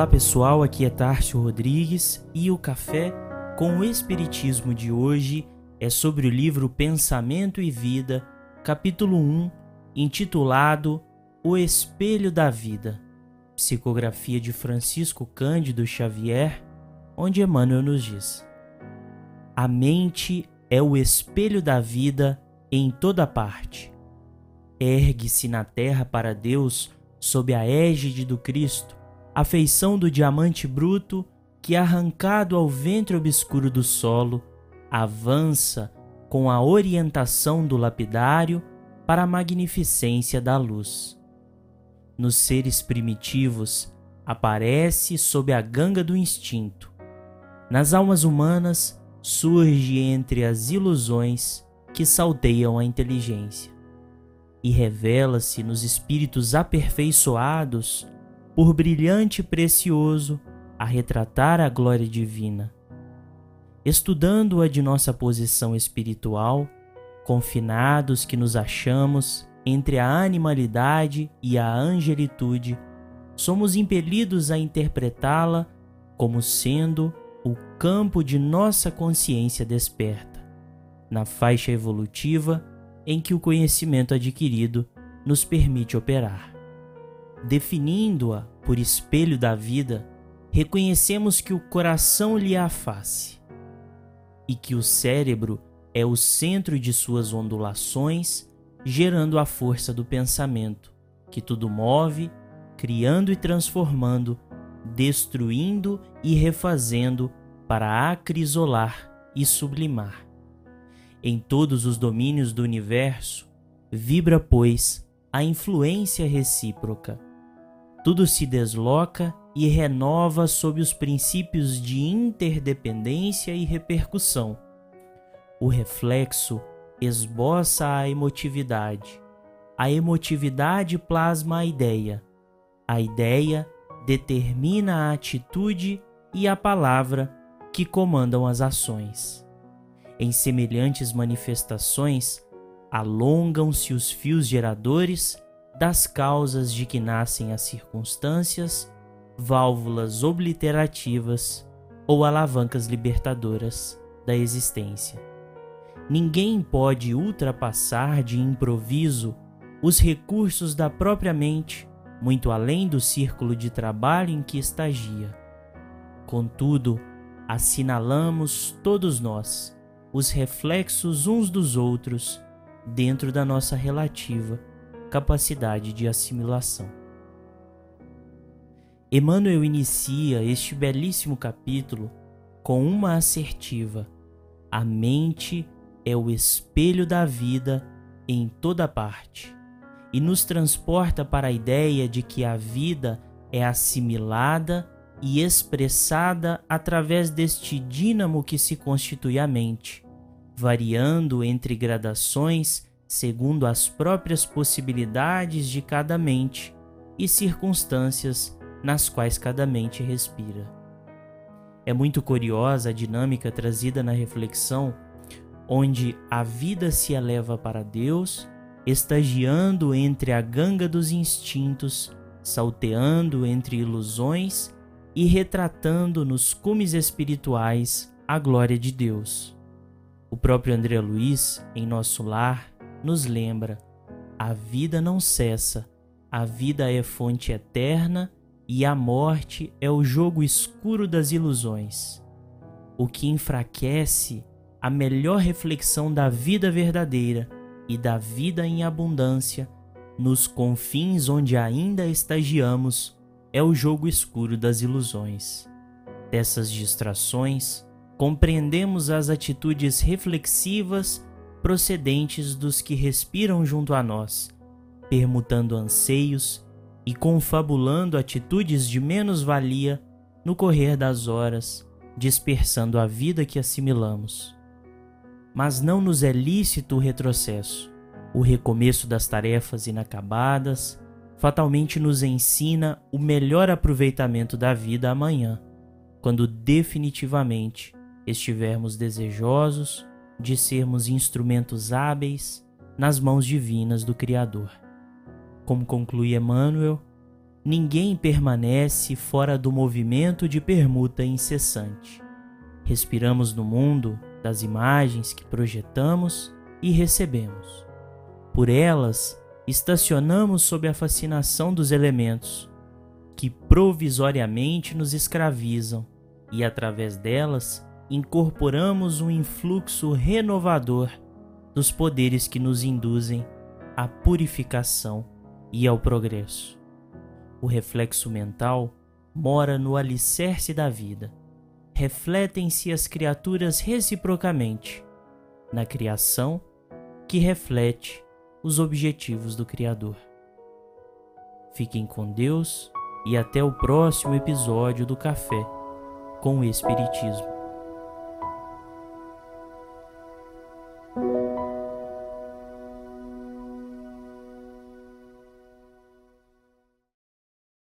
Olá pessoal, aqui é Tárcio Rodrigues e o café com o Espiritismo de hoje é sobre o livro Pensamento e Vida, capítulo 1, intitulado O Espelho da Vida, psicografia de Francisco Cândido Xavier, onde Emmanuel nos diz: A mente é o espelho da vida em toda parte. Ergue-se na terra para Deus sob a égide do Cristo a feição do diamante bruto que, arrancado ao ventre obscuro do solo, avança com a orientação do lapidário para a magnificência da luz. Nos seres primitivos, aparece sob a ganga do instinto. Nas almas humanas, surge entre as ilusões que salteiam a inteligência. E revela-se nos espíritos aperfeiçoados por brilhante e precioso a retratar a glória divina. Estudando-a de nossa posição espiritual, confinados que nos achamos entre a animalidade e a angelitude, somos impelidos a interpretá-la como sendo o campo de nossa consciência desperta, na faixa evolutiva em que o conhecimento adquirido nos permite operar. Definindo-a por espelho da vida, reconhecemos que o coração lhe é a face e que o cérebro é o centro de suas ondulações, gerando a força do pensamento, que tudo move, criando e transformando, destruindo e refazendo para acrisolar e sublimar. Em todos os domínios do universo, vibra, pois, a influência recíproca tudo se desloca e renova sob os princípios de interdependência e repercussão. O reflexo esboça a emotividade. A emotividade plasma a ideia. A ideia determina a atitude e a palavra que comandam as ações. Em semelhantes manifestações, alongam-se os fios geradores das causas de que nascem as circunstâncias, válvulas obliterativas ou alavancas libertadoras da existência. Ninguém pode ultrapassar de improviso os recursos da própria mente, muito além do círculo de trabalho em que estagia. Contudo, assinalamos todos nós os reflexos uns dos outros dentro da nossa relativa capacidade de assimilação. Emmanuel inicia este belíssimo capítulo com uma assertiva: a mente é o espelho da vida em toda parte, e nos transporta para a ideia de que a vida é assimilada e expressada através deste dínamo que se constitui a mente, variando entre gradações segundo as próprias possibilidades de cada mente e circunstâncias nas quais cada mente respira. É muito curiosa a dinâmica trazida na reflexão, onde a vida se eleva para Deus, estagiando entre a ganga dos instintos, salteando entre ilusões e retratando nos cumes espirituais a glória de Deus. O próprio André Luiz, em nosso lar, nos lembra: a vida não cessa, a vida é fonte eterna e a morte é o jogo escuro das ilusões. O que enfraquece a melhor reflexão da vida verdadeira e da vida em abundância nos confins onde ainda estagiamos é o jogo escuro das ilusões. Dessas distrações, compreendemos as atitudes reflexivas procedentes dos que respiram junto a nós, permutando anseios e confabulando atitudes de menos-valia no correr das horas, dispersando a vida que assimilamos. Mas não nos é lícito o retrocesso. O recomeço das tarefas inacabadas fatalmente nos ensina o melhor aproveitamento da vida amanhã, quando definitivamente estivermos desejosos de sermos instrumentos hábeis nas mãos divinas do Criador. Como conclui Emmanuel, ninguém permanece fora do movimento de permuta incessante. Respiramos no mundo das imagens que projetamos e recebemos. Por elas, estacionamos sob a fascinação dos elementos, que provisoriamente nos escravizam, e através delas incorporamos um influxo renovador dos poderes que nos induzem à purificação e ao progresso. O reflexo mental mora no alicerce da vida. Refletem-se as criaturas reciprocamente na criação que reflete os objetivos do Criador. Fiquem com Deus e até o próximo episódio do Café com o Espiritismo.